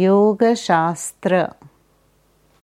योगशास्त्र।